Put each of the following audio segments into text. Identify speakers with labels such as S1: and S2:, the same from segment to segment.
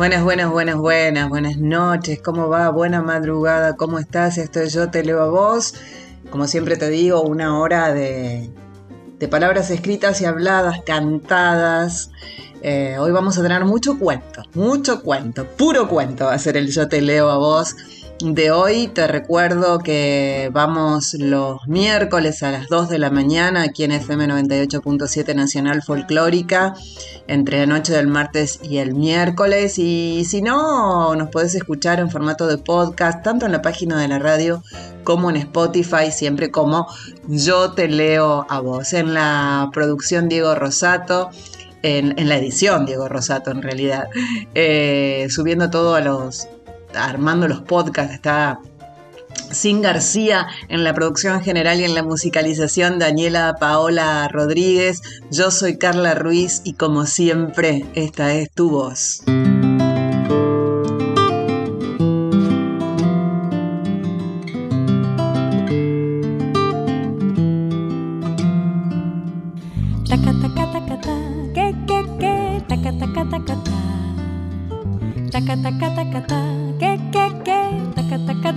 S1: Buenas, buenas, buenas, buenas, buenas noches. ¿Cómo va? Buena madrugada. ¿Cómo estás? Esto es Yo Te Leo a Vos. Como siempre te digo, una hora de, palabras escritas y habladas, cantadas. Eh, hoy vamos a tener mucho cuento, mucho cuento, puro cuento va a ser el Yo Te Leo a Vos de hoy. Te recuerdo que vamos los miércoles a las 2 de la mañana aquí en FM 98.7 Nacional Folclórica, entre la noche del martes y el miércoles. Y si no, nos podés escuchar en formato de podcast, tanto en la página de la radio como en Spotify, siempre como yo te leo a vos. En la producción Diego Rosato. En, la edición Diego Rosato en realidad, eh, subiendo todo a los, armando los podcasts, está Sin García en la producción general y en la musicalización, Daniela Paola Rodríguez, yo soy Carla Ruiz y como siempre, esta es tu voz.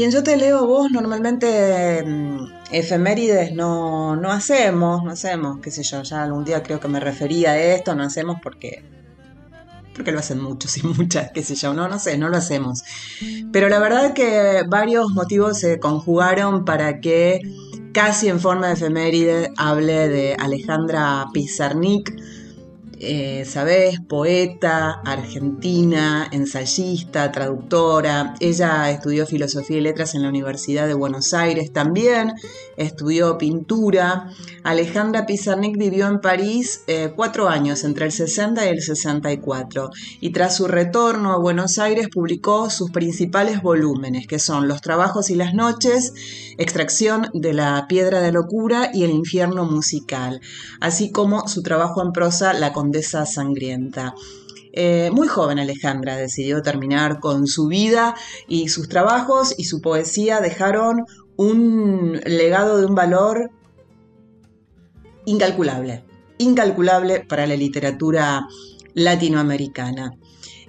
S2: Y
S1: en Yo Te Leo Vos normalmente mm, efemérides no, no hacemos, no hacemos, qué sé yo, ya algún día creo que me refería a esto, no hacemos porque porque lo hacen muchos y muchas, qué sé yo, no, no sé, no lo hacemos. Pero la verdad que varios motivos se conjugaron para que casi en forma de efeméride hable de Alejandra Pizarnik, eh, sabes, poeta, argentina, ensayista, traductora. Ella estudió filosofía y letras en la Universidad de Buenos Aires también, estudió pintura. Alejandra Pizarnik vivió en París eh, cuatro años, entre el 60 y el 64, y tras su retorno a Buenos Aires publicó sus principales volúmenes, que son Los trabajos y las noches, Extracción de la piedra de locura y El infierno musical, así como su trabajo en prosa La sangrienta. Eh, muy joven Alejandra decidió terminar con su vida y sus trabajos y su poesía dejaron un legado de un valor incalculable, incalculable para la literatura latinoamericana.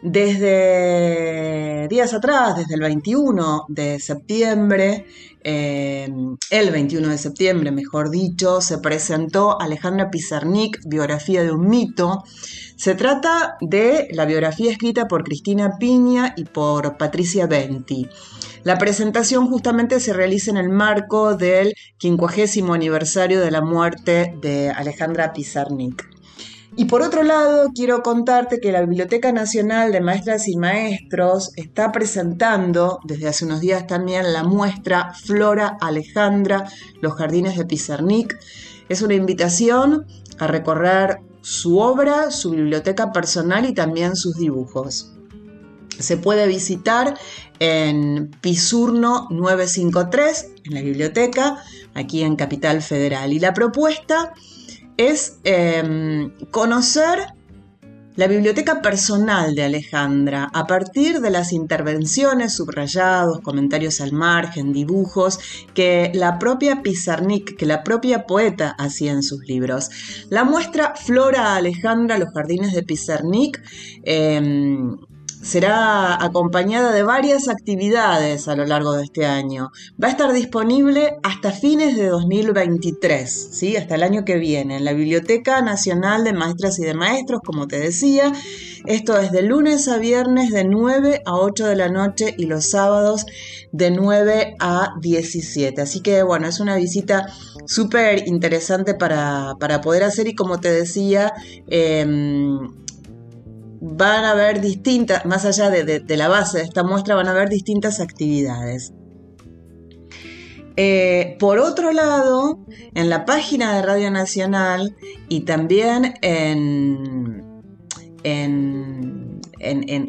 S1: Desde días atrás, desde el 21 de septiembre, eh, el 21 de septiembre, mejor dicho, se presentó Alejandra Pizarnik, Biografía de un mito. Se trata de la biografía escrita por Cristina Piña y por Patricia Benti. La presentación justamente se realiza en el marco del 50 aniversario de la muerte de Alejandra Pizarnik. Y por otro lado, quiero contarte que la Biblioteca Nacional de Maestras y Maestros está presentando desde hace unos días también la muestra Flora Alejandra, los jardines de Pizarnik. Es una invitación a recorrer su obra, su biblioteca personal y también sus dibujos. Se puede visitar en Pisurno 953, en la biblioteca, aquí en Capital Federal. Y la propuesta es em, conocer la biblioteca personal de Alejandra, a partir de las intervenciones, subrayados, comentarios al margen, dibujos que la propia Pizarnik, que la propia poeta hacía en sus libros. La muestra Flora Alejandra, los jardines de Pizarnik, em, será acompañada de varias actividades a lo largo de este año. Va a estar disponible hasta fines de 2023, ¿sí? hasta el año que viene, en la Biblioteca Nacional de Maestras y de Maestros, como te decía. Esto es de lunes a viernes de 9 a 8 de la noche y los sábados de 9 a 17. Así que bueno, es una visita súper interesante para, poder hacer y como te decía, em, van a haber distintas, más allá de, la base de esta muestra, van a haber distintas actividades. Eh, por otro lado, en la página de Radio Nacional y también en, en,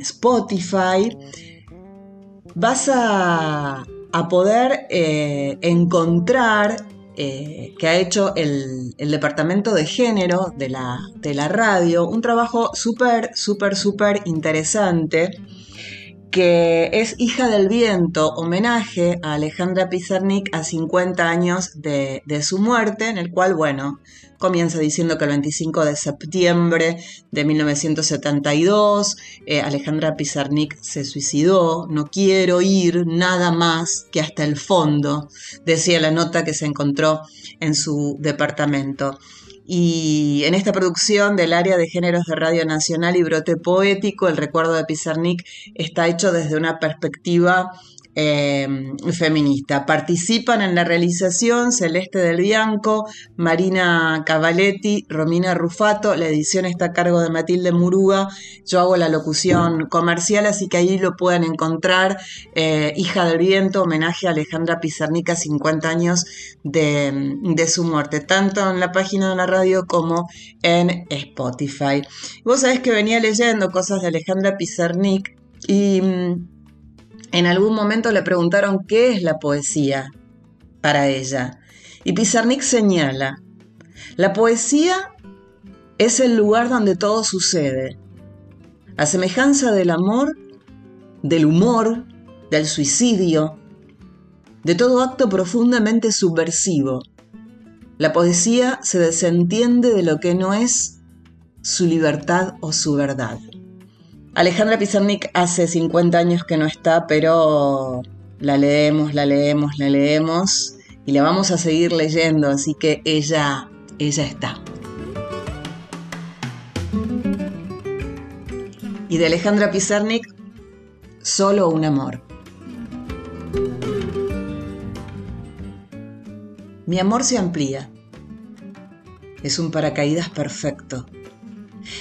S1: Spotify, vas a, poder eh, encontrar eh, que ha hecho el, departamento de género de la, de la radio, un trabajo súper, súper, súper interesante que es Hija del Viento, homenaje a Alejandra Pizarnik a 50 años de, su muerte, en el cual, bueno, comienza diciendo que el 25 de septiembre de 1972 eh, Alejandra Pizarnik se suicidó, no quiero ir nada más que hasta el fondo, decía la nota que se encontró en su departamento. Y en esta producción del área de géneros de Radio Nacional y Brote Poético, el recuerdo de Pizarnik está hecho desde una perspectiva Em, feminista. Participan en la realización Celeste del Bianco, Marina Cavaletti, Romina Rufato, la edición está a cargo de Matilde Muruga, yo hago la locución comercial, así que ahí lo pueden encontrar, eh, Hija del Viento, homenaje a Alejandra Pizarnica, 50 años de, de, su muerte, tanto en la página de la radio como en Spotify. Vos sabés que venía leyendo cosas de Alejandra Pizarnik y mm, en algún momento le preguntaron qué es la poesía para ella. Y Pizarnik señala, la poesía es el lugar donde todo sucede. A semejanza del amor, del humor, del suicidio, de todo acto profundamente subversivo. La poesía se desentiende de lo que no es su libertad o su verdad. Alejandra Pizarnik hace 50 años que no está, pero la leemos, la leemos, la leemos y la vamos a seguir leyendo, así que ella, ella está. Y de Alejandra Pizarnik, solo un amor. Mi amor se amplía. Es un paracaídas perfecto.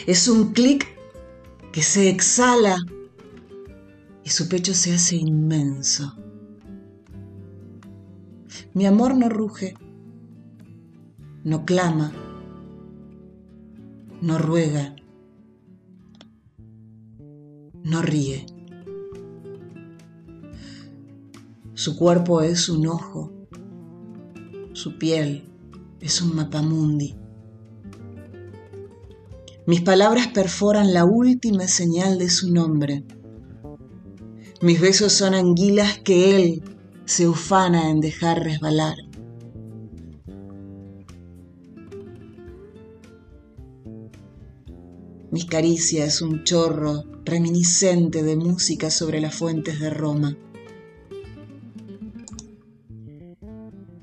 S1: Es un clic que se exhala y su pecho se hace inmenso. Mi amor no ruge, no clama, no ruega, no ríe. Su cuerpo es un ojo, su piel es un mapamundi. Mis palabras perforan la última señal de su nombre. Mis besos son anguilas que él se ufana en dejar resbalar. Mis caricias un chorro reminiscente de música sobre las fuentes de Roma.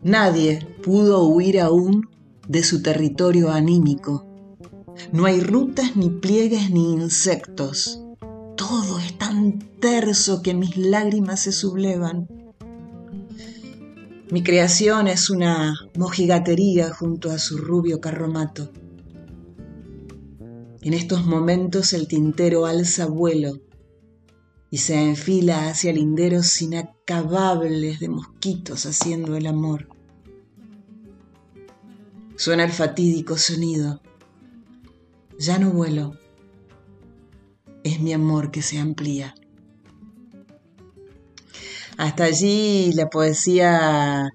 S1: Nadie pudo huir aún de su territorio anímico no hay rutas, ni pliegues, ni insectos. Todo es tan terso que mis lágrimas se sublevan. Mi creación es una mojigatería junto a su rubio carromato. En estos momentos el tintero alza vuelo y se enfila hacia linderos inacabables de mosquitos haciendo el amor. Suena el fatídico sonido ya no vuelo. Es mi amor que se amplía. Hasta allí la poesía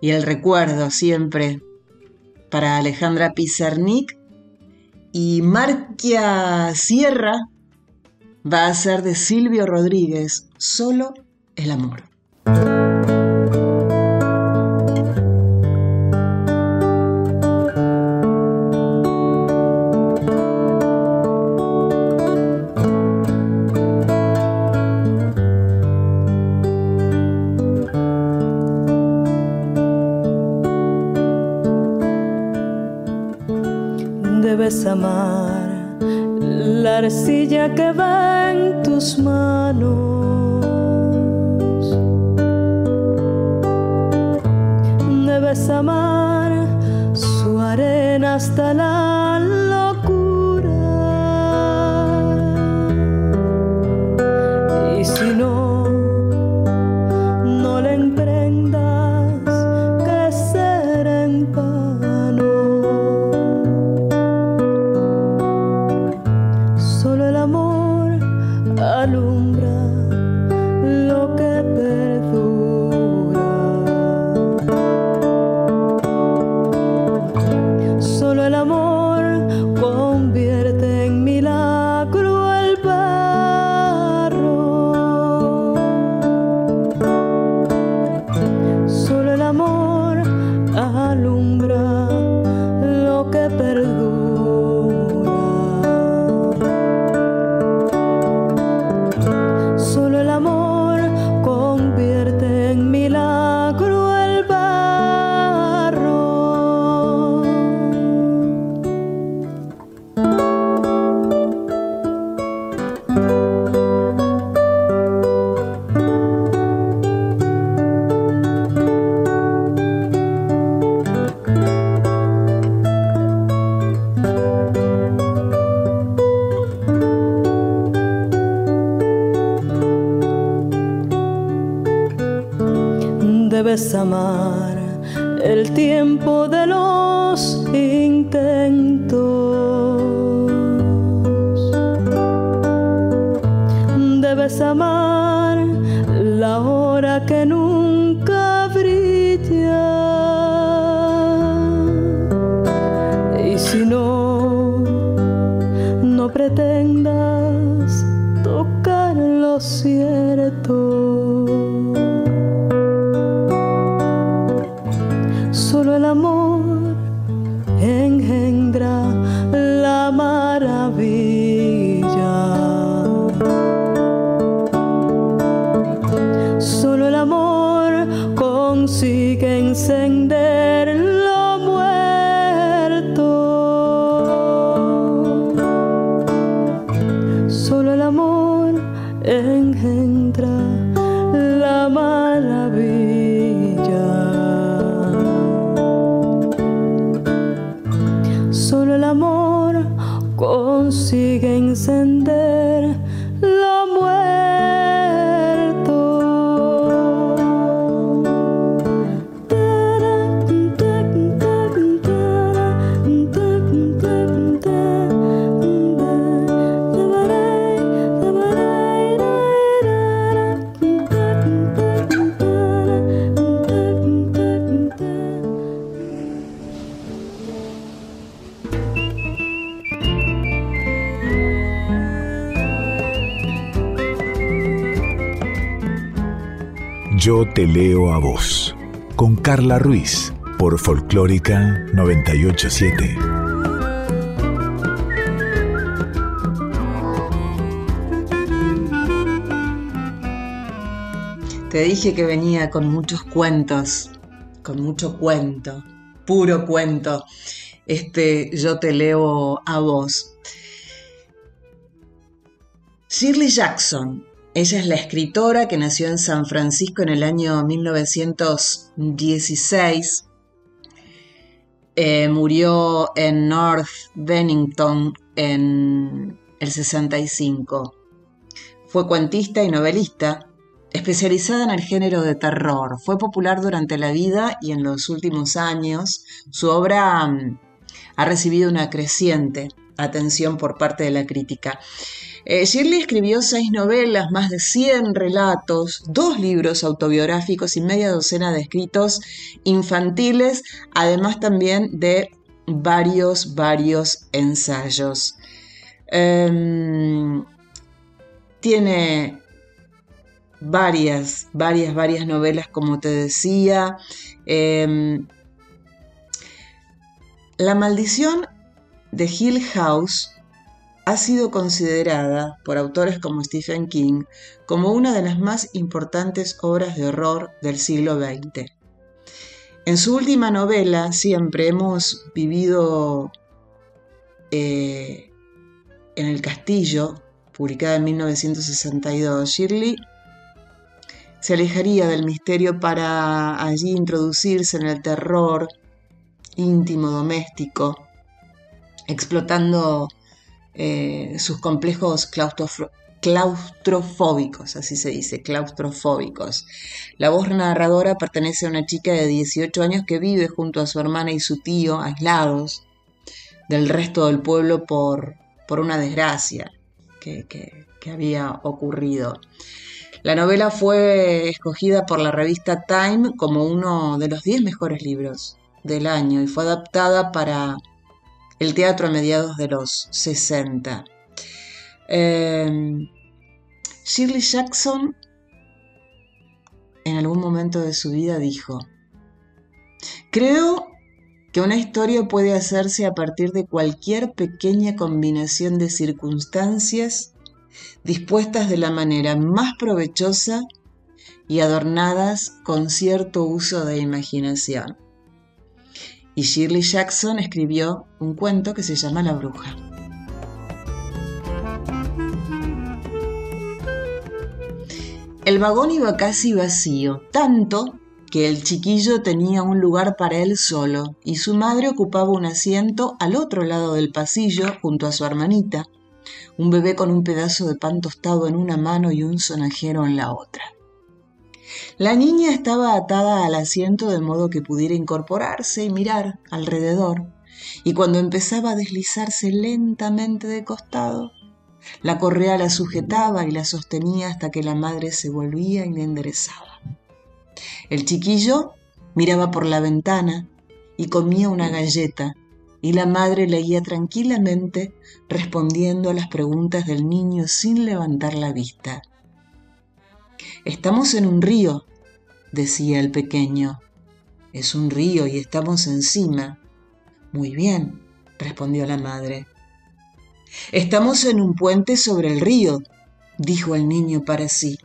S1: y el recuerdo siempre para Alejandra Pizarnik Y Marquia Sierra va a ser de Silvio Rodríguez, solo el amor.
S3: Su arena hasta la
S4: te leo a vos, con Carla Ruiz, por Folclórica 987.
S1: Te dije que venía con muchos cuentos, con mucho cuento, puro cuento. Este, yo te leo a vos. Shirley Jackson ella es la escritora que nació en San Francisco en el año 1916. Eh, murió en North Bennington en el 65. Fue cuentista y novelista, especializada en el género de terror. Fue popular durante la vida y en los últimos años su obra mm, ha recibido una creciente atención por parte de la crítica. Eh, Shirley escribió seis novelas, más de 100 relatos, dos libros autobiográficos y media docena de escritos infantiles, además también de varios, varios ensayos. Em, tiene varias, varias, varias novelas, como te decía. Em, la maldición de Hill House ha sido considerada por autores como Stephen King como una de las más importantes obras de horror del siglo XX. En su última novela, Siempre hemos vivido eh, en el castillo, publicada en 1962, Shirley se alejaría del misterio para allí introducirse en el terror íntimo doméstico, explotando eh, sus complejos claustrofóbicos, así se dice, claustrofóbicos. La voz narradora pertenece a una chica de 18 años que vive junto a su hermana y su tío, aislados del resto del pueblo por, por una desgracia que, que había ocurrido. La novela fue escogida por la revista Time como uno de los 10 mejores libros del año y fue adaptada para el teatro a mediados de los 60. Em, Shirley Jackson en algún momento de su vida dijo, creo que una historia puede hacerse a partir de cualquier pequeña combinación de circunstancias dispuestas de la manera más provechosa y adornadas con cierto uso de imaginación y Shirley Jackson escribió un cuento que se llama La bruja. El vagón iba casi vacío, tanto que el chiquillo tenía un lugar para él solo y su madre ocupaba un asiento al otro lado del pasillo junto a su hermanita, un bebé con un pedazo de pan tostado en una mano y un sonajero en la otra. La niña estaba atada al asiento de modo que pudiera incorporarse y mirar alrededor, y cuando empezaba a deslizarse lentamente de costado, la correa la sujetaba y la sostenía hasta que la madre se volvía y la enderezaba. El chiquillo miraba por la ventana y comía una galleta, y la madre leía tranquilamente respondiendo a las preguntas del niño sin levantar la vista. Estamos en un río, decía el pequeño. Es un río y estamos encima. Muy bien, respondió la madre. Estamos en un puente sobre el río, dijo el niño para sí.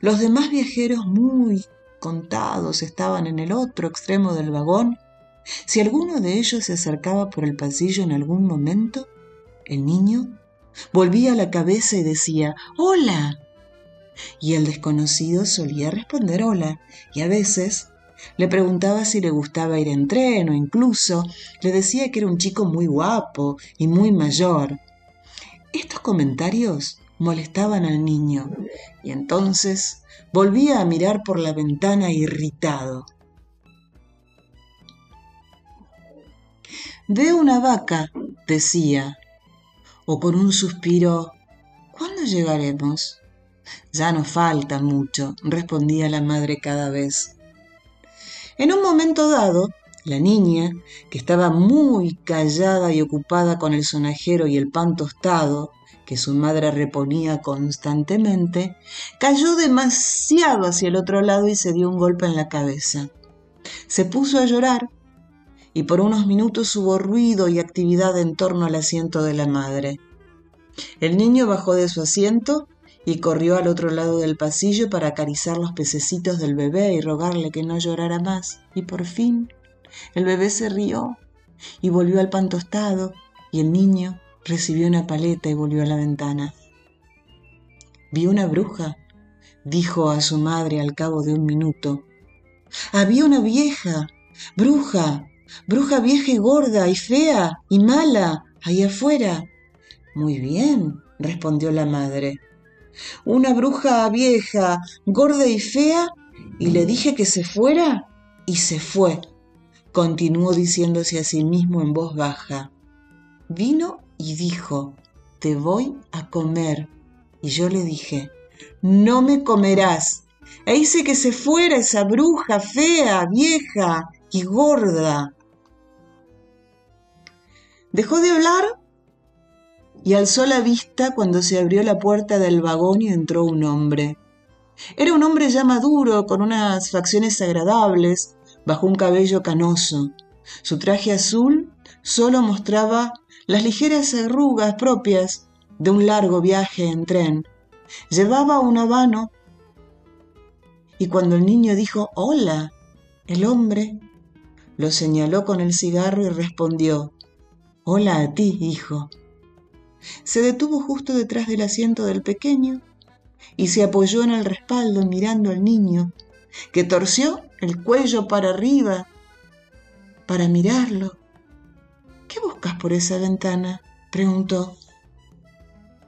S1: Los demás viajeros muy contados estaban en el otro extremo del vagón. Si alguno de ellos se acercaba por el pasillo en algún momento, el niño volvía la cabeza y decía Hola y el desconocido solía responder hola y a veces le preguntaba si le gustaba ir en tren o incluso le decía que era un chico muy guapo y muy mayor. Estos comentarios molestaban al niño y entonces volvía a mirar por la ventana irritado. Veo una vaca, decía, o con un suspiro, ¿cuándo llegaremos? Ya no falta mucho, respondía la madre cada vez. En un momento dado, la niña, que estaba muy callada y ocupada con el sonajero y el pan tostado, que su madre reponía constantemente, cayó demasiado hacia el otro lado y se dio un golpe en la cabeza. Se puso a llorar y por unos minutos hubo ruido y actividad en torno al asiento de la madre. El niño bajó de su asiento y corrió al otro lado del pasillo para acariciar los pececitos del bebé y rogarle que no llorara más. Y por fin el bebé se rió y volvió al pan tostado y el niño recibió una paleta y volvió a la ventana. Vi una bruja, dijo a su madre al cabo de un minuto. Había una vieja, bruja, bruja vieja y gorda y fea y mala, ahí afuera. Muy bien, respondió la madre una bruja vieja, gorda y fea, y le dije que se fuera, y se fue. Continuó diciéndose a sí mismo en voz baja. Vino y dijo, te voy a comer. Y yo le dije, no me comerás. E hice que se fuera esa bruja fea, vieja y gorda. Dejó de hablar y alzó la vista cuando se abrió la puerta del vagón y entró un hombre. Era un hombre ya maduro, con unas facciones agradables, bajo un cabello canoso. Su traje azul solo mostraba las ligeras arrugas propias de un largo viaje en tren. Llevaba un habano y cuando el niño dijo hola, el hombre lo señaló con el cigarro y respondió, hola a ti, hijo. Se detuvo justo detrás del asiento del pequeño y se apoyó en el respaldo mirando al niño, que torció el cuello para arriba para mirarlo. ¿Qué buscas por esa ventana? preguntó.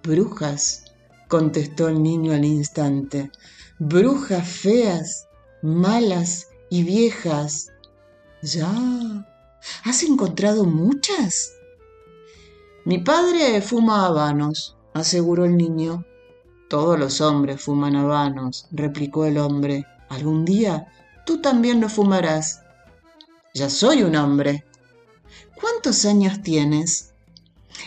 S1: Brujas, contestó el niño al instante. Brujas feas, malas y viejas. Ya. ¿Has encontrado muchas? Mi padre fuma habanos, aseguró el niño. Todos los hombres fuman habanos, replicó el hombre. Algún día tú también lo fumarás. Ya soy un hombre. ¿Cuántos años tienes?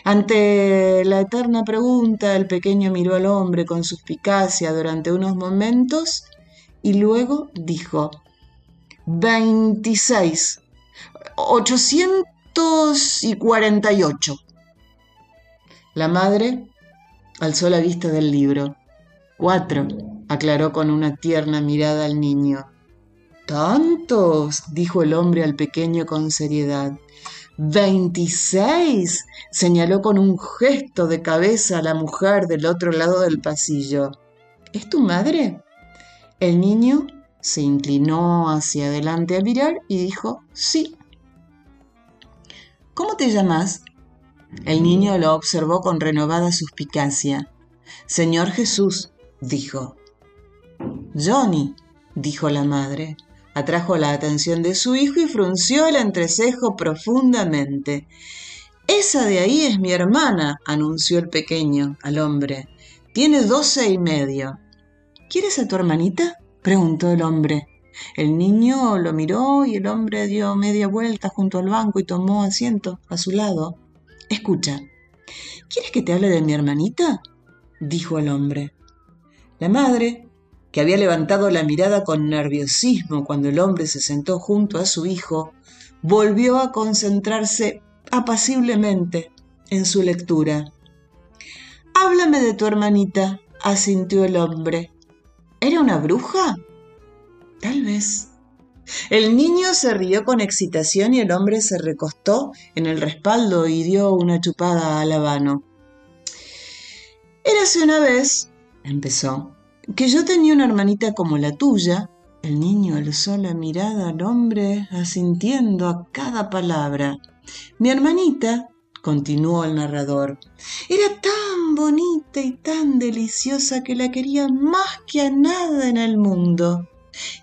S1: Ante la eterna pregunta, el pequeño miró al hombre con suspicacia durante unos momentos y luego dijo, 26, 848. La madre alzó la vista del libro. Cuatro, aclaró con una tierna mirada al niño. ¿Tantos? dijo el hombre al pequeño con seriedad. Veintiséis, señaló con un gesto de cabeza a la mujer del otro lado del pasillo. ¿Es tu madre? El niño se inclinó hacia adelante a mirar y dijo, sí. ¿Cómo te llamas? El niño lo observó con renovada suspicacia. Señor Jesús, dijo. Johnny, dijo la madre. Atrajo la atención de su hijo y frunció el entrecejo profundamente. Esa de ahí es mi hermana, anunció el pequeño al hombre. Tiene doce y medio. ¿Quieres a tu hermanita? preguntó el hombre. El niño lo miró y el hombre dio media vuelta junto al banco y tomó asiento a su lado. Escucha, ¿quieres que te hable de mi hermanita? dijo el hombre. La madre, que había levantado la mirada con nerviosismo cuando el hombre se sentó junto a su hijo, volvió a concentrarse apaciblemente en su lectura. Háblame de tu hermanita, asintió el hombre. ¿Era una bruja? Tal vez. El niño se rió con excitación y el hombre se recostó en el respaldo y dio una chupada al habano. Érase una vez, empezó, que yo tenía una hermanita como la tuya. El niño alzó la mirada al hombre, asintiendo a cada palabra. Mi hermanita, continuó el narrador, era tan bonita y tan deliciosa que la quería más que a nada en el mundo.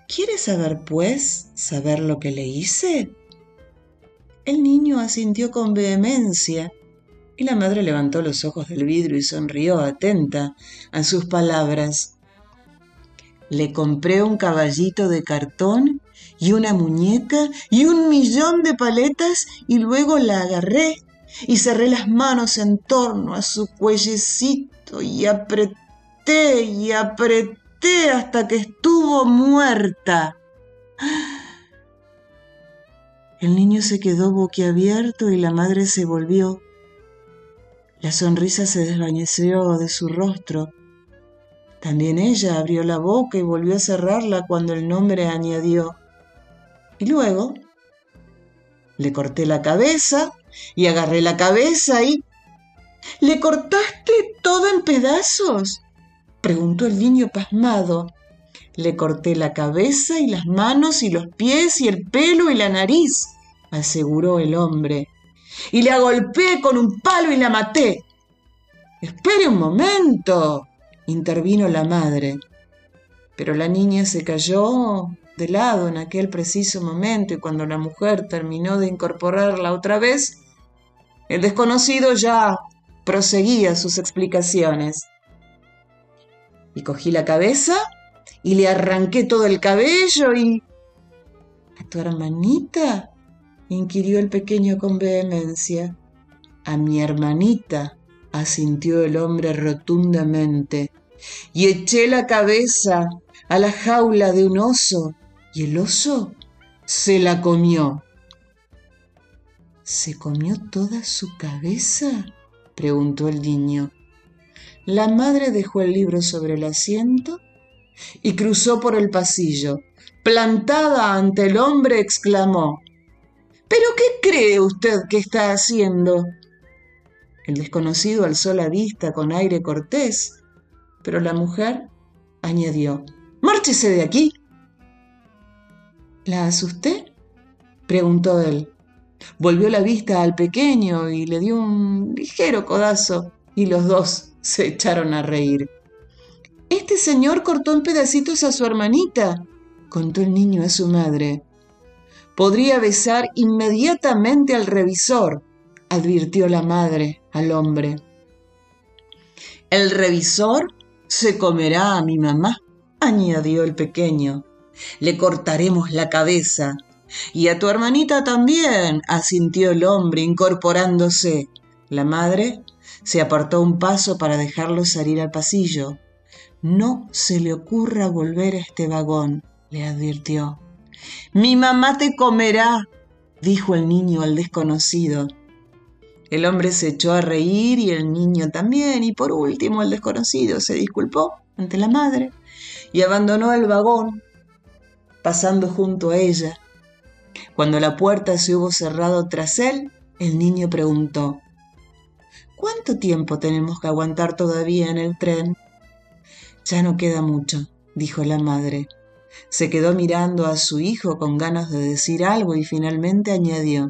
S1: ¿Quieres saber, pues, saber lo que le hice? El niño asintió con vehemencia y la madre levantó los ojos del vidrio y sonrió atenta a sus palabras. Le compré un caballito de cartón y una muñeca y un millón de paletas y luego la agarré y cerré las manos en torno a su cuellecito y apreté y apreté hasta que estuvo muerta. El niño se quedó boquiabierto y la madre se volvió. La sonrisa se desvaneció de su rostro. También ella abrió la boca y volvió a cerrarla cuando el nombre añadió. Y luego le corté la cabeza y agarré la cabeza y... ¿Le cortaste todo en pedazos? Preguntó el niño pasmado. Le corté la cabeza y las manos y los pies y el pelo y la nariz, aseguró el hombre. Y la golpeé con un palo y la maté. Espere un momento, intervino la madre. Pero la niña se cayó de lado en aquel preciso momento y cuando la mujer terminó de incorporarla otra vez, el desconocido ya proseguía sus explicaciones y cogí la cabeza y le arranqué todo el cabello y... ¿A tu hermanita? inquirió el pequeño con vehemencia. a mi hermanita, asintió el hombre rotundamente, y eché la cabeza a la jaula de un oso, y el oso se la comió. ¿Se comió toda su cabeza? preguntó el niño. La madre dejó el libro sobre el asiento y cruzó por el pasillo. Plantada ante el hombre, exclamó, ¿Pero qué cree usted que está haciendo? El desconocido alzó la vista con aire cortés, pero la mujer añadió, Márchese de aquí. ¿La asusté? preguntó él. Volvió la vista al pequeño y le dio un ligero codazo y los dos se echaron a reír. Este señor cortó en pedacitos a su hermanita, contó el niño a su madre. Podría besar inmediatamente al revisor, advirtió la madre al hombre. El revisor se comerá a mi mamá, añadió el pequeño. Le cortaremos la cabeza. Y a tu hermanita también, asintió el hombre, incorporándose. La madre se apartó un paso para dejarlo salir al pasillo. No se le ocurra volver a este vagón, le advirtió. Mi mamá te comerá, dijo el niño al desconocido. El hombre se echó a reír y el niño también, y por último el desconocido se disculpó ante la madre y abandonó el vagón, pasando junto a ella. Cuando la puerta se hubo cerrado tras él, el niño preguntó, ¿Cuánto tiempo tenemos que aguantar todavía en el tren? Ya no queda mucho, dijo la madre. Se quedó mirando a su hijo con ganas de decir algo y finalmente añadió,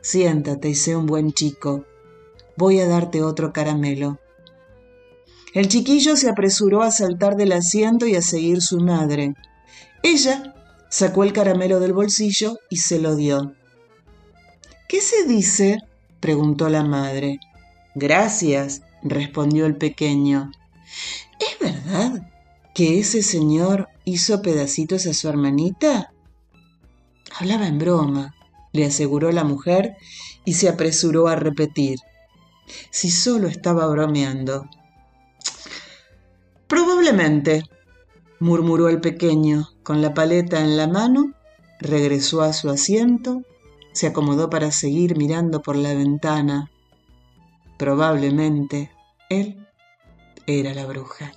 S1: Siéntate y sé un buen chico. Voy a darte otro caramelo. El chiquillo se apresuró a saltar del asiento y a seguir su madre. Ella sacó el caramelo del bolsillo y se lo dio. ¿Qué se dice? preguntó la madre. Gracias, respondió el pequeño. ¿Es verdad que ese señor hizo pedacitos a su hermanita? Hablaba en broma, le aseguró la mujer y se apresuró a repetir. Si solo estaba bromeando. Probablemente, murmuró el pequeño, con la paleta en la mano, regresó a su asiento, se acomodó para seguir mirando por la ventana. Probablemente él era la bruja.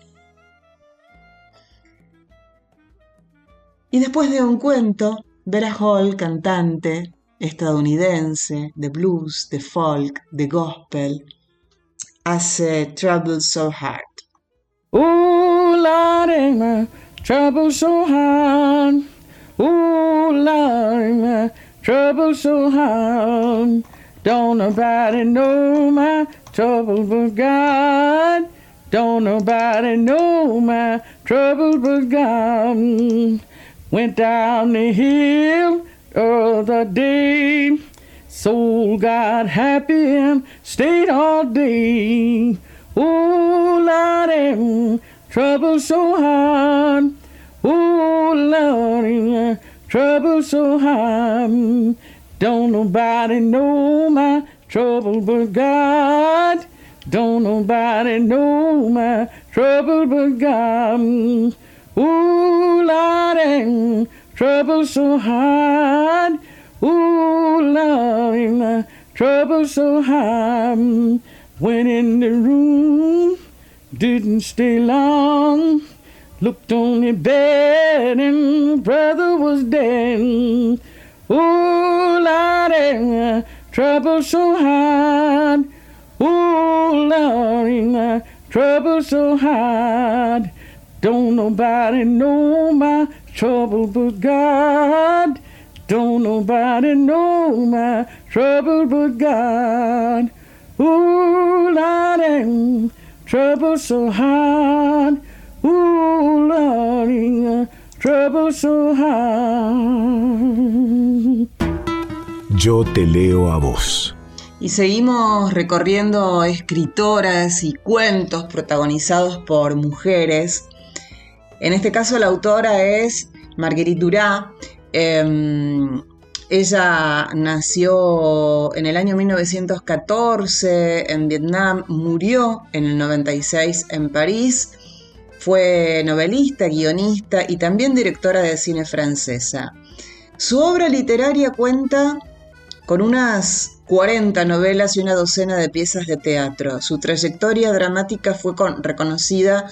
S1: Y después de un cuento, Vera Hall, cantante estadounidense de blues, de folk, de gospel, hace Trouble So Hard.
S5: Trouble so hard. Trouble so hard. Don't nobody know my trouble but God. Don't nobody know my trouble but God. Went down the hill the other day. Soul got happy and stayed all day. Oh, Lordy, trouble so hard. Oh, Lordy, trouble so hard. Don't nobody know my trouble but God. Don't nobody know my trouble but God. Ooh, Lordy, trouble so hard. Ooh, Lordy, uh, trouble so hard. Went in the room, didn't stay long. Looked on the bed and brother was dead. Ooh, Lordy, trouble so hard. Ooh, Lordy, trouble so hard. Don't nobody know my trouble but God. Don't nobody know my trouble but God. Ooh, Lordy, trouble so hard. Ooh, Lordy, trouble so hard.
S4: Yo te leo a vos.
S1: Y seguimos recorriendo escritoras y cuentos protagonizados por mujeres en este caso la autora es Marguerite Durá. Em, ella nació en el año 1914 en Vietnam, murió en el 96 en París, fue novelista, guionista y también directora de cine francesa. Su obra literaria cuenta con unas 40 novelas y una docena de piezas de teatro. Su trayectoria dramática fue reconocida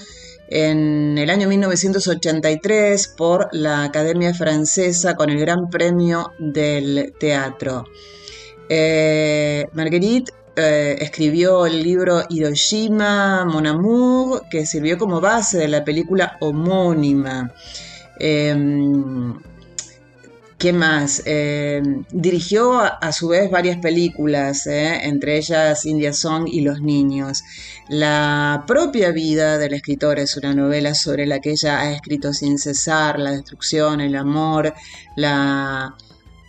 S1: en el año 1983 por la Academia Francesa con el Gran Premio del Teatro. Eh, Marguerite eh, escribió el libro Hiroshima, Mon Amour, que sirvió como base de la película homónima. Em, ¿Qué más? Eh, dirigió a, su vez varias películas, eh, entre ellas India Song y Los Niños. La propia vida del escritor es una novela sobre la que ella ha escrito sin cesar, la destrucción, el amor, la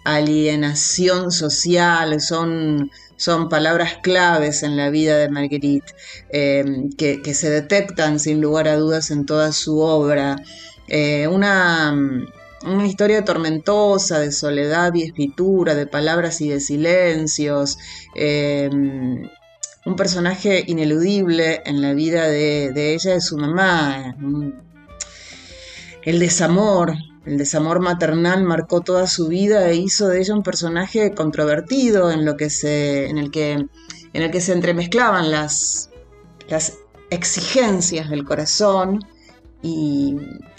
S1: alienación social, son, son palabras claves en la vida de Marguerite, eh, que, se detectan sin lugar a dudas en toda su obra. una una historia tormentosa de soledad y escritura, de palabras y de silencios, em, un personaje ineludible en la vida de, ella y de su mamá. El desamor, el desamor maternal marcó toda su vida e hizo de ella un personaje controvertido en, lo que se, en, el, que, en el que se entremezclaban las, las exigencias del corazón y,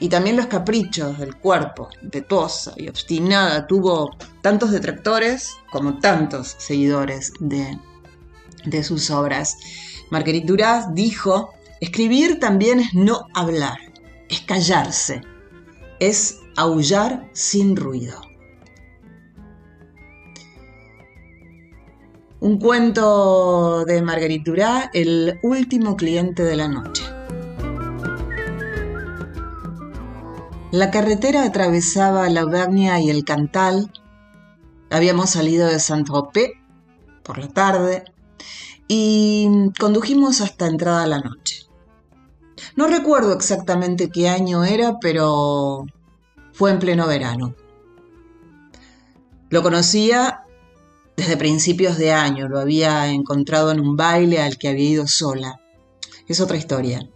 S1: también los caprichos del cuerpo, impetuosa y obstinada, tuvo tantos detractores como tantos seguidores de, de sus obras. Marguerite Duras dijo, escribir también es no hablar, es callarse, es aullar sin ruido. Un cuento de Marguerite Duras, el último cliente de la noche. La carretera atravesaba la Auvernia y el Cantal. Habíamos salido de Saint-Tropez por la tarde y condujimos hasta entrada la noche. No recuerdo exactamente qué año era, pero fue en pleno verano. Lo conocía desde principios de año, lo había encontrado en un baile al que había ido sola. Es otra historia.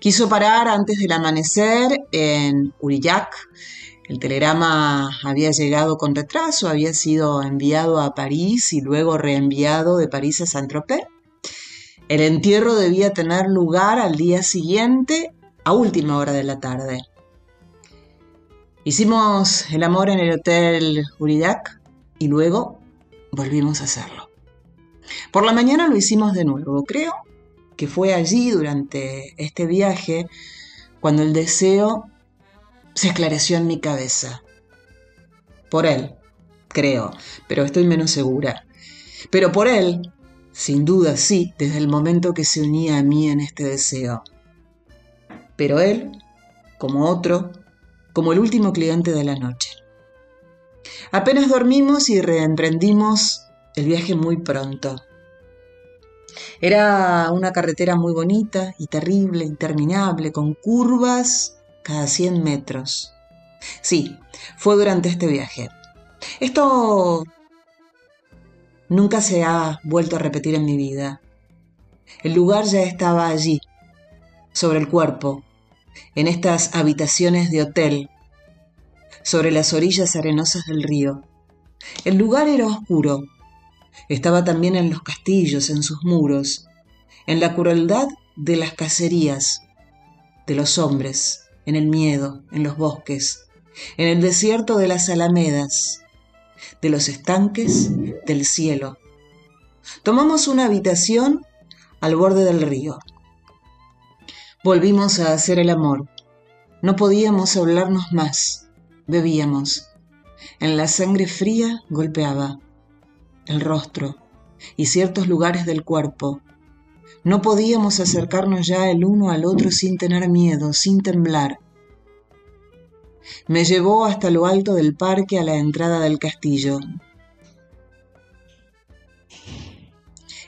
S1: Quiso parar antes del amanecer en Urillac. El telegrama había llegado con retraso, había sido enviado a París y luego reenviado de París a Saint-Tropez. El entierro debía tener lugar al día siguiente, a última hora de la tarde. Hicimos el amor en el hotel Urillac y luego volvimos a hacerlo. Por la mañana lo hicimos de nuevo, creo que fue allí durante este viaje cuando el deseo se esclareció en mi cabeza. Por él, creo, pero estoy menos segura. Pero por él, sin duda sí, desde el momento que se unía a mí en este deseo. Pero él, como otro, como el último cliente de la noche. Apenas dormimos y reemprendimos el viaje muy pronto. Era una carretera muy bonita y terrible, interminable, con curvas cada 100 metros. Sí, fue durante este viaje. Esto nunca se ha vuelto a repetir en mi vida. El lugar ya estaba allí, sobre el cuerpo, en estas habitaciones de hotel, sobre las orillas arenosas del río. El lugar era oscuro, estaba también en los castillos, en sus muros, en la crueldad de las cacerías, de los hombres, en el miedo, en los bosques, en el desierto de las alamedas, de los estanques del cielo. Tomamos una habitación al borde del río. Volvimos a hacer el amor. No podíamos hablarnos más. Bebíamos. En la sangre fría golpeaba el rostro y ciertos lugares del cuerpo. No podíamos acercarnos ya el uno al otro sin tener miedo, sin temblar. Me llevó hasta lo alto del parque a la entrada del castillo.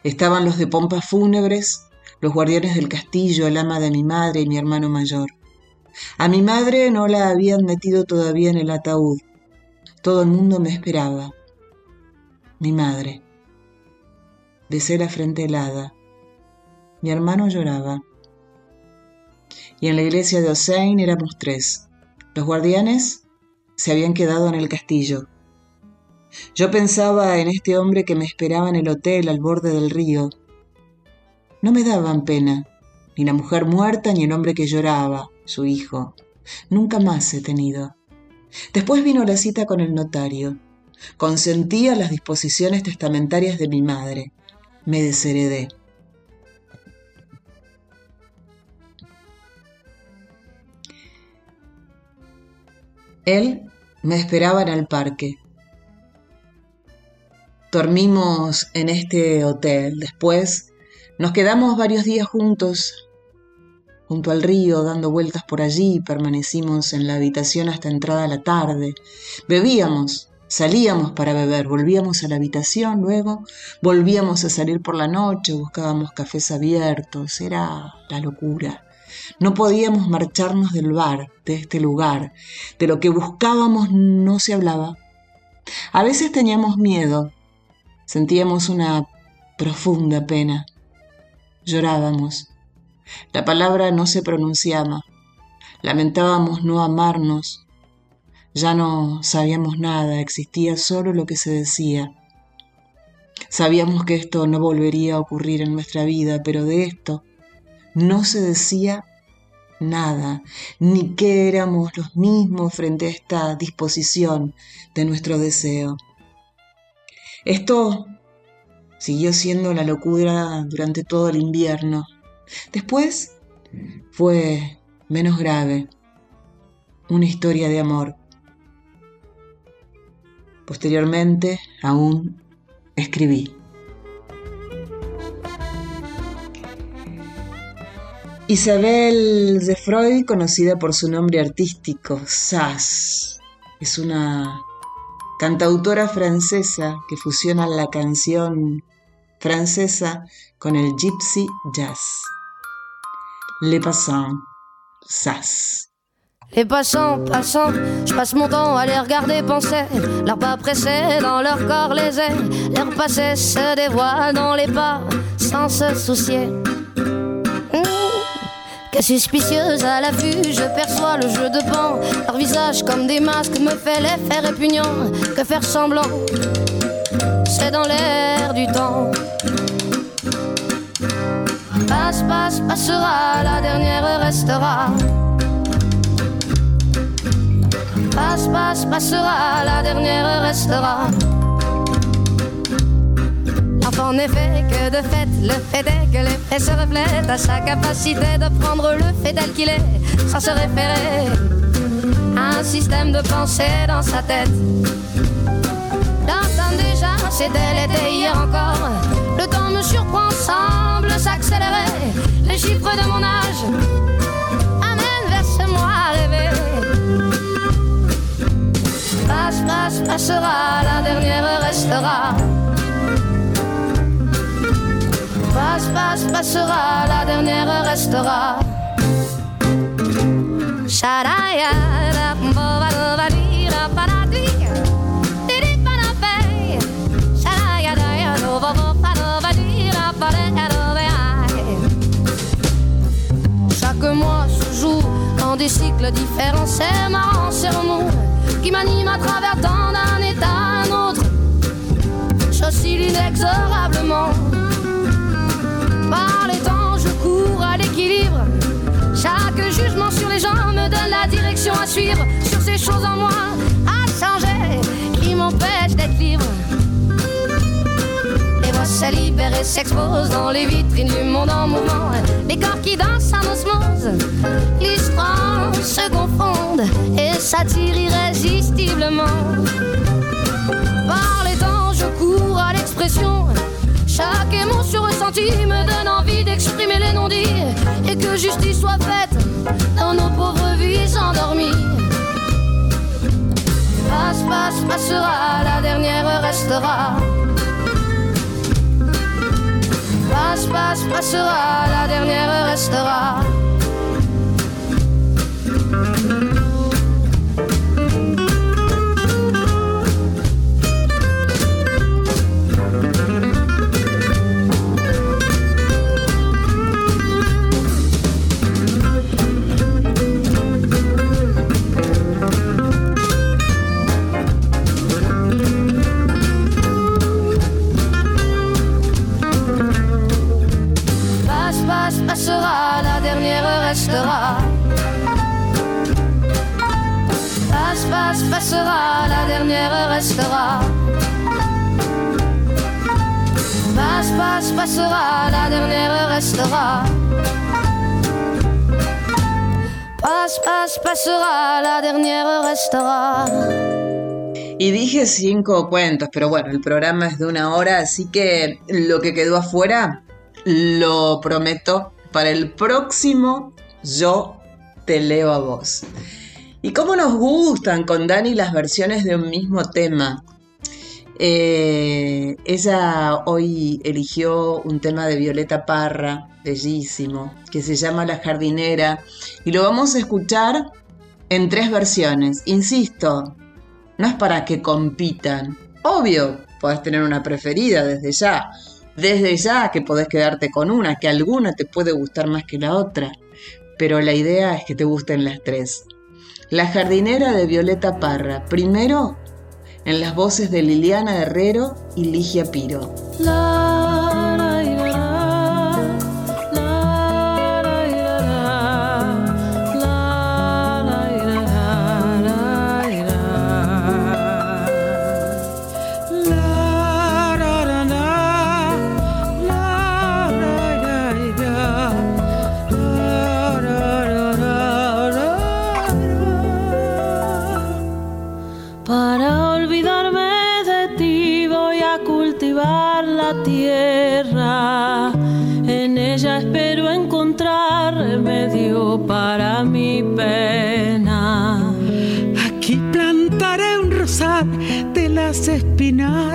S1: Estaban los de pompas fúnebres, los guardianes del castillo, el ama de mi madre y mi hermano mayor. A mi madre no la habían metido todavía en el ataúd. Todo el mundo me esperaba. Mi madre. Besé la frente helada. Mi hermano lloraba. Y en la iglesia de Osein éramos tres. Los guardianes se habían quedado en el castillo. Yo pensaba en este hombre que me esperaba en el hotel al borde del río. No me daban pena, ni la mujer muerta ni el hombre que lloraba, su hijo. Nunca más he tenido. Después vino la cita con el notario. Consentía las disposiciones testamentarias de mi madre. Me desheredé. Él me esperaba en el parque. Dormimos en este hotel. Después nos quedamos varios días juntos junto al río, dando vueltas por allí, permanecimos en la habitación hasta entrada la tarde. Bebíamos, salíamos para beber, volvíamos a la habitación, luego volvíamos a salir por la noche, buscábamos cafés abiertos, era la locura. No podíamos marcharnos del bar, de este lugar. De lo que buscábamos no se hablaba. A veces teníamos miedo, sentíamos una profunda pena. Llorábamos. La palabra no se pronunciaba. Lamentábamos no amarnos. Ya no sabíamos nada, existía solo lo que se decía. Sabíamos que esto no volvería a ocurrir en nuestra vida, pero de esto no se decía nada, ni que éramos los mismos frente a esta disposición de nuestro deseo. Esto siguió siendo la locura durante todo el invierno. Después fue menos grave, una historia de amor. Posteriormente aún escribí. Isabel de Freud, conocida por su nombre artístico, Sass, es una cantautora francesa que fusiona la canción francesa con el gypsy jazz. Les passants, Sass.
S6: Les passants, passants, je passe mon temps à les regarder penser, leurs pas pressés dans leur corps les ailes, leur passé se dévoile dans les pas sans se soucier. Suspicieuse à l'affût, je perçois le jeu de pan. Leur visage comme des masques me fait l'effet répugnant. Que faire semblant, c'est dans l'air du temps. Passe, passe, passera, la dernière restera. Passe, passe, passera, la dernière restera. En effet, que de fait, le fait est que les faits se reflètent à sa capacité de prendre le fait tel qu'il est, sans se référer à un système de pensée dans sa tête. L'entendre déjà, c'était l'été hier encore. Le temps me surprend, semble s'accélérer. Les chiffres de mon âge amènent vers ce moi rêvé. Passe, passe, passera, la dernière restera. Passe, passe, passera, la dernière restera. Chaque mois se joue dans des cycles différents, c'est marrant, c'est qui m'anime à travers tant d'un état à un autre. J'oscille inexorablement. Par les temps, je cours à l'équilibre. Chaque jugement sur les gens me donne la direction à suivre. Sur ces choses en moi à changer qui m'empêchent d'être libre. Les voix se libèrent et s'exposent dans les vitrines du monde en mouvement. Les corps qui dansent en osmose, l'histoire se confondent et s'attirent irrésistiblement. Par les temps, je cours à l'expression. Chaque émotion ressentie me donne envie d'exprimer les non-dits et que justice soit faite dans nos pauvres vies endormies. Passe, passe, passera, la dernière restera. Passe, passe, passera, la dernière restera. La dernière restera. Passe, passe, passera, la dernière restera. Passe, passe, passera, la dernière restera. Passe, passe, passera, la dernière restera.
S1: Y dije cinco cuentos, pero bueno, el programa es de una hora, así que lo que quedó afuera lo prometo para el próximo yo te leo a vos. Y cómo nos gustan con Dani las versiones de un mismo tema. Eh, ella hoy eligió un tema de Violeta Parra, bellísimo, que se llama La jardinera, y lo vamos a escuchar en tres versiones. Insisto, no es para que compitan. Obvio, podés tener una preferida desde ya. Desde ya que podés quedarte con una, que alguna te puede gustar más que la otra. Pero la idea es que te gusten las tres. La jardinera de Violeta Parra. Primero en las voces de Liliana Herrero y Ligia Piro.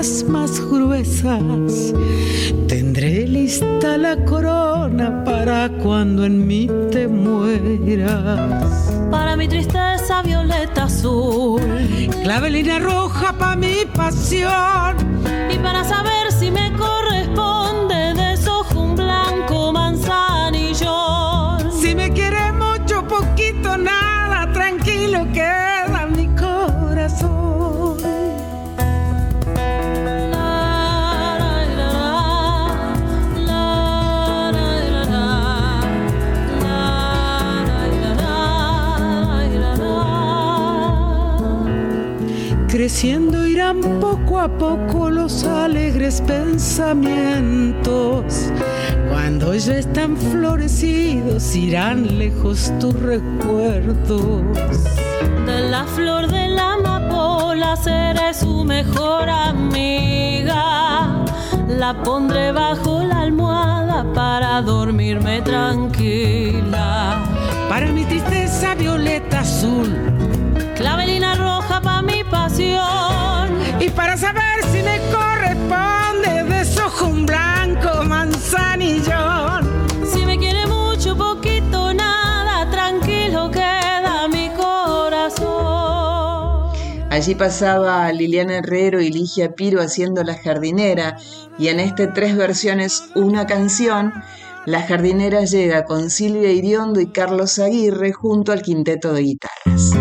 S7: Más gruesas. Tendré lista la corona para cuando en mí te mueras.
S8: Para mi tristeza violeta azul.
S7: Clavelina roja para mi pasión.
S8: Y para saber
S7: Creciendo irán poco a poco los alegres pensamientos. Cuando ya están florecidos irán lejos tus recuerdos.
S8: De la flor de la amapola seré su mejor amiga. La pondré bajo la almohada para dormirme tranquila.
S7: Para mi tristeza violeta azul.
S8: Clavelina roja
S7: y para saber si me corresponde, desojo un blanco manzanillón.
S8: Si me quiere mucho, poquito, nada, tranquilo queda mi corazón.
S1: Allí pasaba Liliana Herrero y Ligia Piro haciendo La Jardinera, y en este tres versiones, una canción. La jardinera llega con Silvia Iriondo y Carlos Aguirre junto al quinteto de guitarras.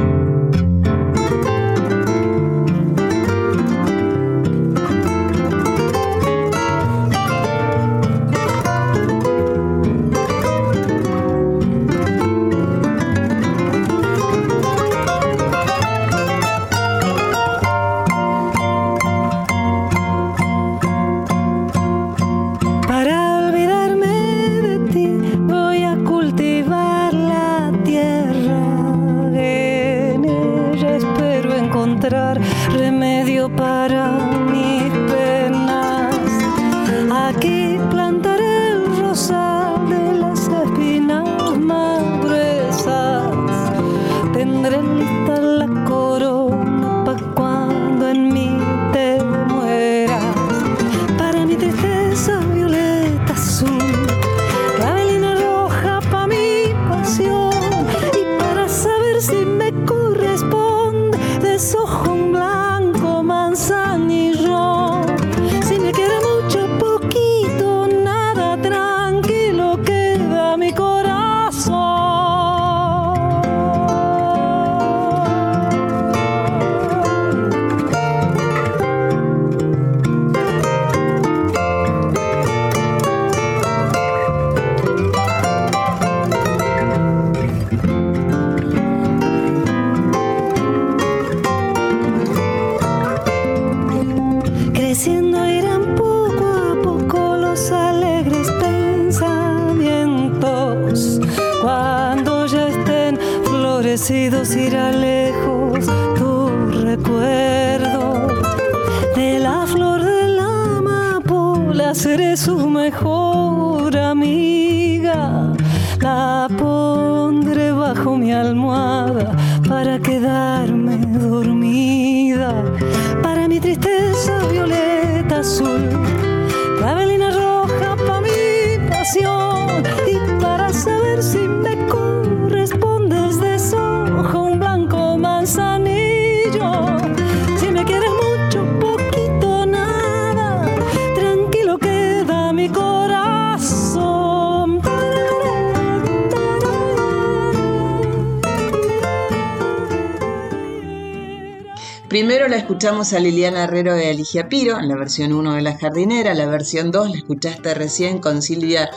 S8: Escuchamos a Liliana Herrero y Alicia Piro en la versión 1 de La Jardinera, la versión 2 la escuchaste recién con Silvia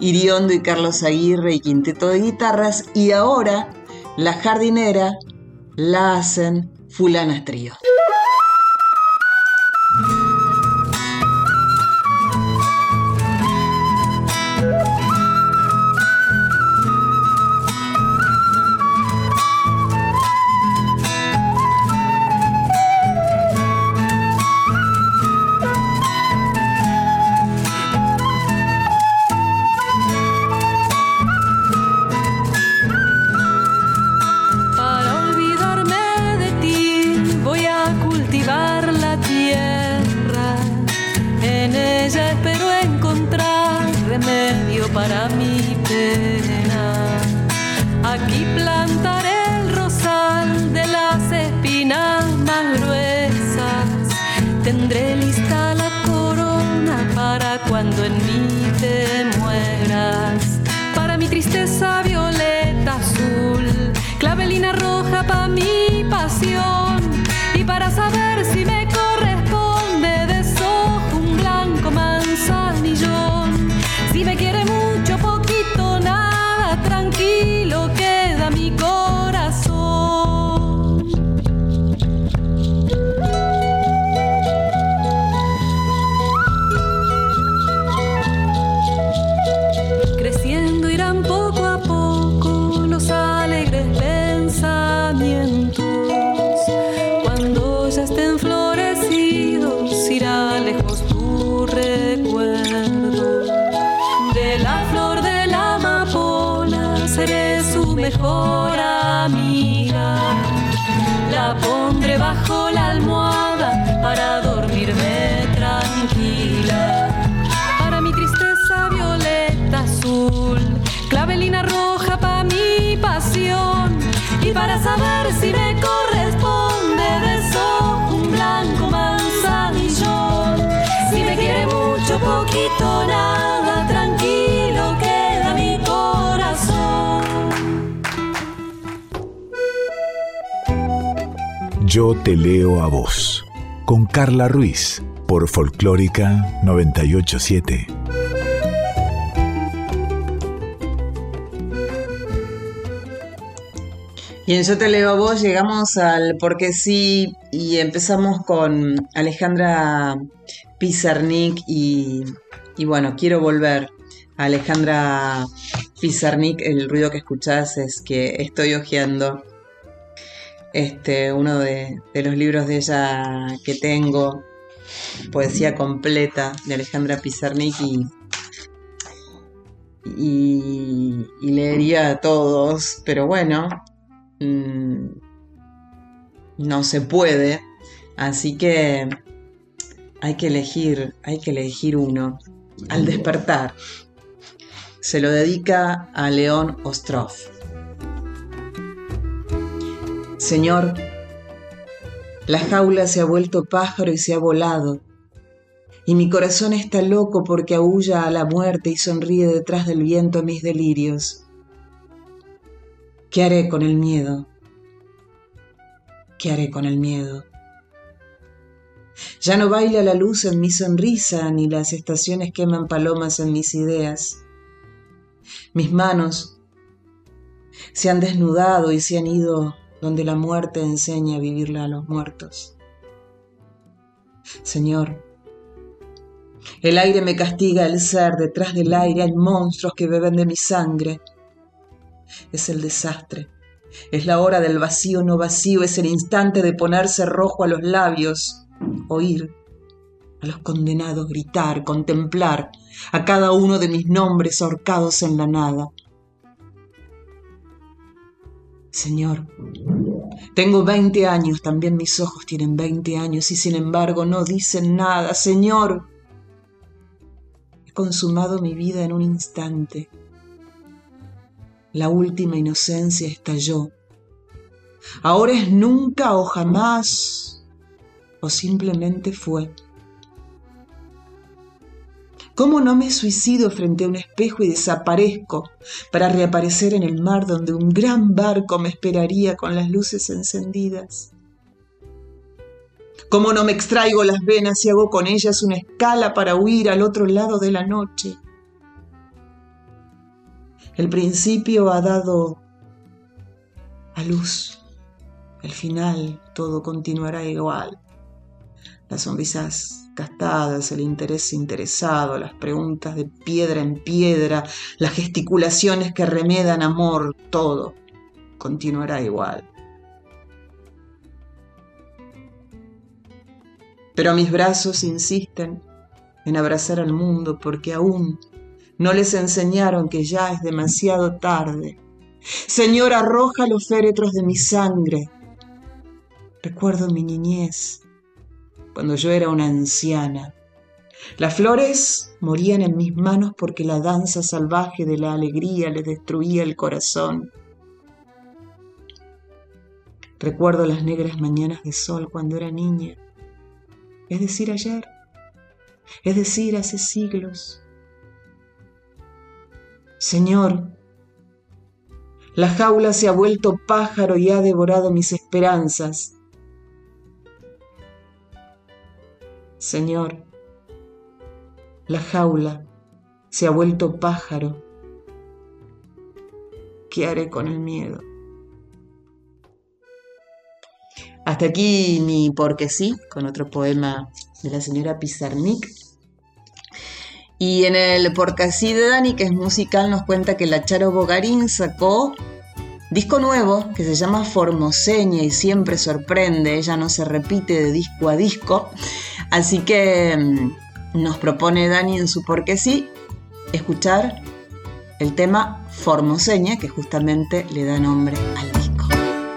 S8: Iriondo y Carlos Aguirre y Quinteto de Guitarras y ahora La Jardinera la hacen Fulanas Trío.
S4: Yo te leo a vos. Con Carla Ruiz. Por Folclórica 987.
S8: Y en Yo te leo a vos llegamos al porque sí y empezamos con Alejandra Pizarnik y, bueno, quiero volver a Alejandra Pizarnik. El ruido que escuchás es que estoy hojeando este, uno de, los libros de ella que tengo, Poesía completa de Alejandra Pizarnik y leería a todos, pero bueno, mm, no se puede, así que hay que elegir, hay que elegir uno. Al despertar, se lo dedica a León Ostrov. Señor, la jaula se ha vuelto pájaro y se ha volado, y mi corazón está loco porque aúlla a la muerte y sonríe detrás del viento a mis delirios. ¿Qué haré con el miedo? ¿Qué haré con el miedo? Ya no baila la luz en mi sonrisa, ni las estaciones queman palomas en mis ideas. Mis manos se han desnudado y se han ido donde la muerte enseña a vivirla a los muertos. Señor, el aire me castiga el ser, detrás del aire hay monstruos que beben de mi sangre.
S1: es el desastre. Es la hora del vacío no vacío, es el instante de ponerse rojo a los labios, oír a los condenados gritar, contemplar a cada uno de mis nombres ahorcados en la nada. Señor, tengo veinte años, también mis ojos tienen veinte años y sin embargo no dicen nada. Señor, he consumado mi vida en un instante. La última inocencia estalló. Ahora es nunca o jamás, o simplemente fue. ¿Cómo no me suicido frente a un espejo y desaparezco para reaparecer en el mar donde un gran barco me esperaría con las luces encendidas? ¿Cómo no me extraigo las venas y hago con ellas una escala para huir al otro lado de la noche? El principio ha dado a luz. El final todo continuará igual. Las sonrisas gastadas, el interés interesado, las preguntas de piedra en piedra, las gesticulaciones que remedan amor, todo continuará igual. Pero mis brazos insisten en abrazar al mundo porque aún no les enseñaron que ya es demasiado tarde. Señor, arroja los féretros de mi sangre. Recuerdo mi niñez, cuando yo era una anciana. Las flores morían en mis manos porque la danza salvaje de la alegría les destruía el corazón. Recuerdo las negras mañanas de sol cuando era niña, es decir, ayer, es decir, hace siglos. Señor, la jaula se ha vuelto pájaro y ha devorado mis esperanzas. Señor, la jaula se ha vuelto pájaro. ¿Qué haré con el miedo? Hasta aquí mi porque sí, con otro poema de la señora Pizarnik. Y en el porque sí de Dani, que es musical, nos cuenta que la Charo Bogarín sacó disco nuevo que se llama Formoseña y siempre sorprende, ella no se repite de disco a disco. Así que mm, nos propone Dani en su Porque sí escuchar el tema Formoseña, que justamente le da nombre al disco.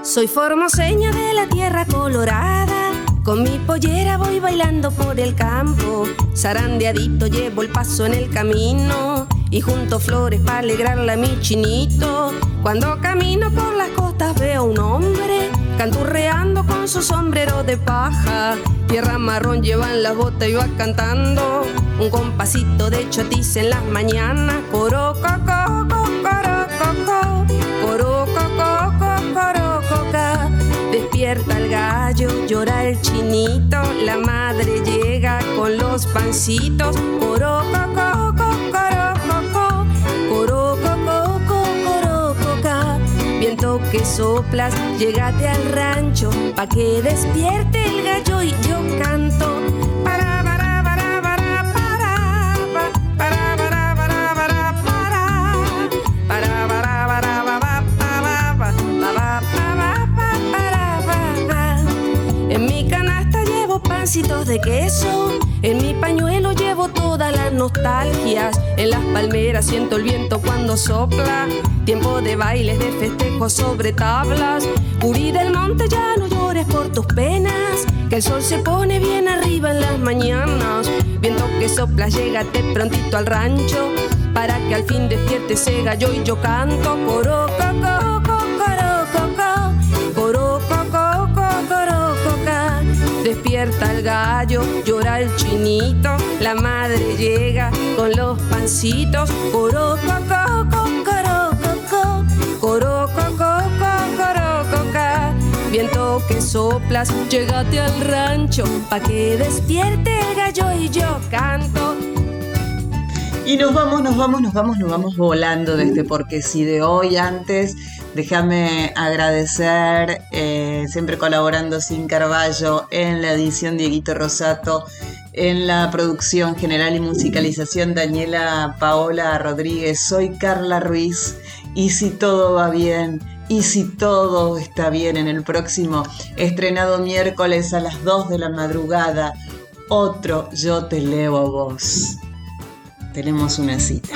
S9: Soy formoseña de la tierra colorada, con mi pollera voy bailando por el campo, zarandeadito llevo el paso en el camino y junto flores para alegrarla a mi chinito. Cuando camino por las costas veo un hombre canturreando con su sombrero de paja. Tierra marrón llevan la bota y va cantando un compasito de chotis en las mañanas. Coro, coco, coro, coco, coro, coco, Despierta el gallo, llora el chinito, la madre llega con los pancitos. Coro, coco, que soplas, llegate al rancho, pa' que despierte el gallo y yo canto. De queso, en mi pañuelo llevo todas las nostalgias, en las palmeras siento el viento cuando sopla Tiempo de bailes, de festejos sobre tablas. Uri del monte, ya no llores por tus penas. Que el sol se pone bien arriba en las mañanas. Viendo que soplas, llégate prontito al rancho. Para que al fin despierte ese gallo y yo canto. Coro, coco, Despierta el gallo, llora el chinito. La madre llega con los pancitos. Coro, coco, Viento que soplas, llégate al rancho, pa' que despierte el gallo y yo canto.
S1: Y nos vamos, nos vamos, nos vamos, nos vamos volando de este porque si de hoy antes, déjame agradecer, eh, siempre colaborando sin Carballo en la edición Dieguito Rosato, en la producción general y musicalización Daniela Paola Rodríguez, soy Carla Ruiz y si todo va bien, y si todo está bien en el próximo estrenado miércoles a las 2 de la madrugada, otro Yo te leo a vos. Tenemos una cita.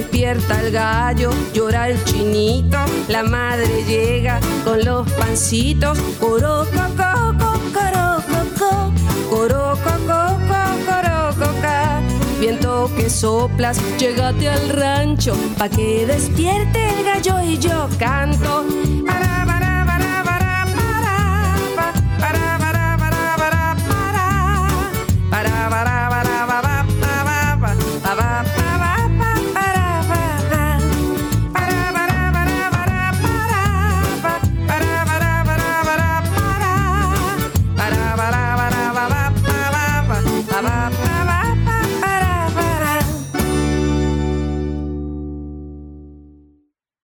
S9: Despierta el gallo, llora el chinito, la madre llega con los pancitos. Coro, coco, coro, coco, coro, coco, coro, coca. Viento que soplas, llégate al rancho, pa' que despierte el gallo y yo canto.